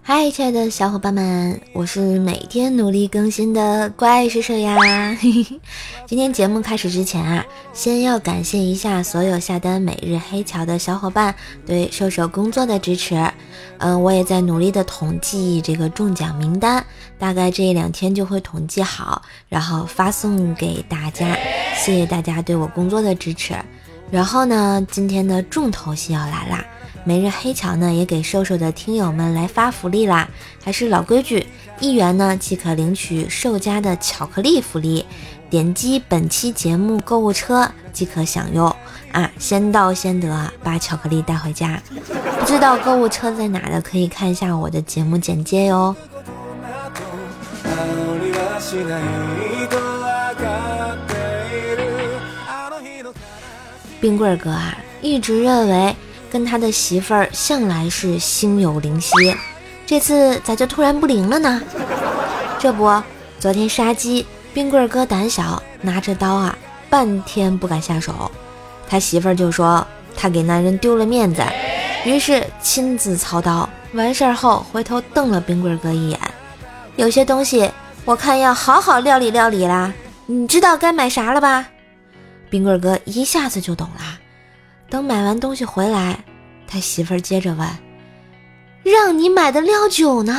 嗨，亲爱的小伙伴们，我是每天努力更新的怪兽兽呀。今天节目开始之前啊，先要感谢一下所有下单每日黑巧的小伙伴对兽兽工作的支持。嗯，我也在努力的统计这个中奖名单，大概这一两天就会统计好，然后发送给大家。谢谢大家对我工作的支持。然后呢，今天的重头戏要来啦！每日黑巧呢也给瘦瘦的听友们来发福利啦，还是老规矩，一元呢即可领取瘦家的巧克力福利，点击本期节目购物车即可享用啊，先到先得，把巧克力带回家。不知道购物车在哪的，可以看一下我的节目简介哟。冰棍哥啊，一直认为。跟他的媳妇儿向来是心有灵犀，这次咋就突然不灵了呢？这不，昨天杀鸡，冰棍哥胆小，拿着刀啊，半天不敢下手。他媳妇儿就说他给男人丢了面子，于是亲自操刀。完事儿后回头瞪了冰棍哥一眼，有些东西我看要好好料理料理啦。你知道该买啥了吧？冰棍哥一下子就懂了。等买完东西回来，他媳妇儿接着问：“让你买的料酒呢？”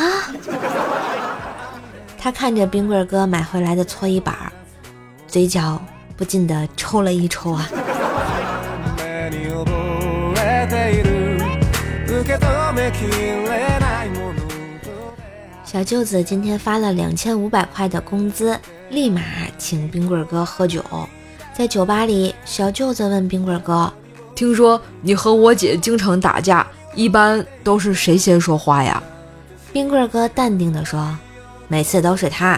他看着冰棍哥买回来的搓衣板儿，嘴角不禁的抽了一抽啊。小舅子今天发了两千五百块的工资，立马请冰棍哥喝酒。在酒吧里，小舅子问冰棍哥。听说你和我姐经常打架，一般都是谁先说话呀？冰棍哥淡定地说：“每次都是他，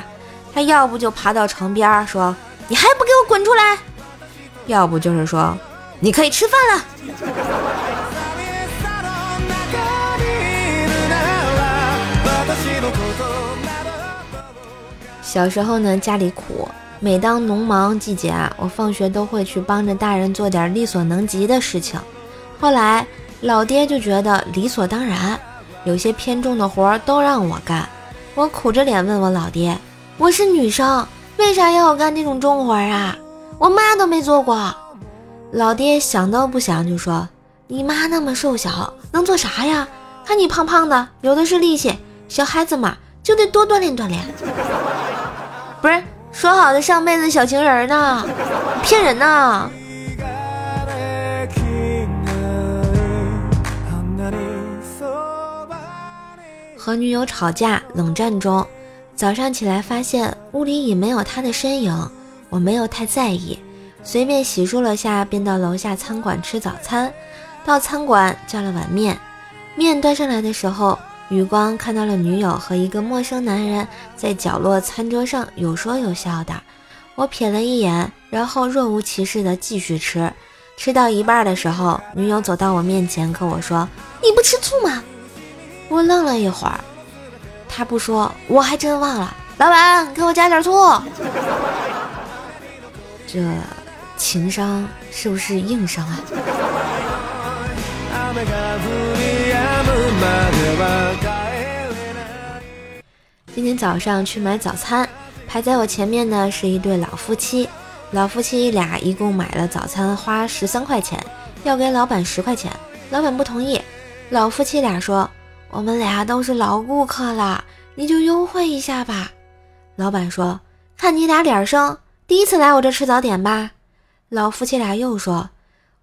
他要不就爬到床边说你还不给我滚出来，要不就是说你可以吃饭了。” 小时候呢，家里苦。每当农忙季节啊，我放学都会去帮着大人做点力所能及的事情。后来老爹就觉得理所当然，有些偏重的活儿都让我干。我苦着脸问我老爹：“我是女生，为啥要我干这种重活啊？我妈都没做过。”老爹想都不想就说：“你妈那么瘦小，能做啥呀？看你胖胖的，有的是力气。小孩子嘛，就得多锻炼锻炼。”不是。说好的上辈子小情人呢？骗人呢！和女友吵架，冷战中，早上起来发现屋里已没有她的身影，我没有太在意，随便洗漱了下，便到楼下餐馆吃早餐。到餐馆叫了碗面，面端上来的时候。余光看到了女友和一个陌生男人在角落餐桌上有说有笑的，我瞥了一眼，然后若无其事的继续吃。吃到一半的时候，女友走到我面前跟我说：“你不吃醋吗？”我愣了一会儿，他不说，我还真忘了。老板，给我加点醋。这情商是不是硬伤啊？今天早上去买早餐，排在我前面的是一对老夫妻。老夫妻俩一共买了早餐，花十三块钱，要给老板十块钱。老板不同意。老夫妻俩说：“我们俩都是老顾客了，你就优惠一下吧。”老板说：“看你俩脸生，第一次来我这吃早点吧。”老夫妻俩又说：“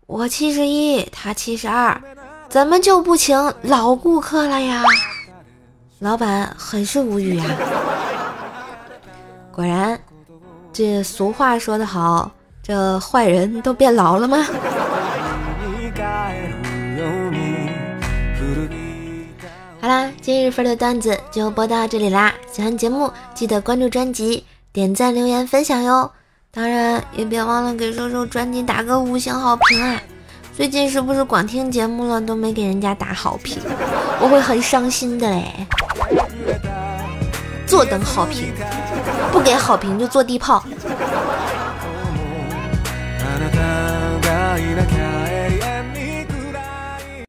我七十一，他七十二。”怎么就不请老顾客了呀？老板很是无语呀。果然，这俗话说得好，这坏人都变老了吗？好啦，今日份的段子就播到这里啦。喜欢节目记得关注专辑、点赞、留言、分享哟。当然也别忘了给瘦瘦专辑打个五星好评啊！最近是不是光听节目了都没给人家打好评？我会很伤心的嘞。坐等好评，不给好评就坐地炮。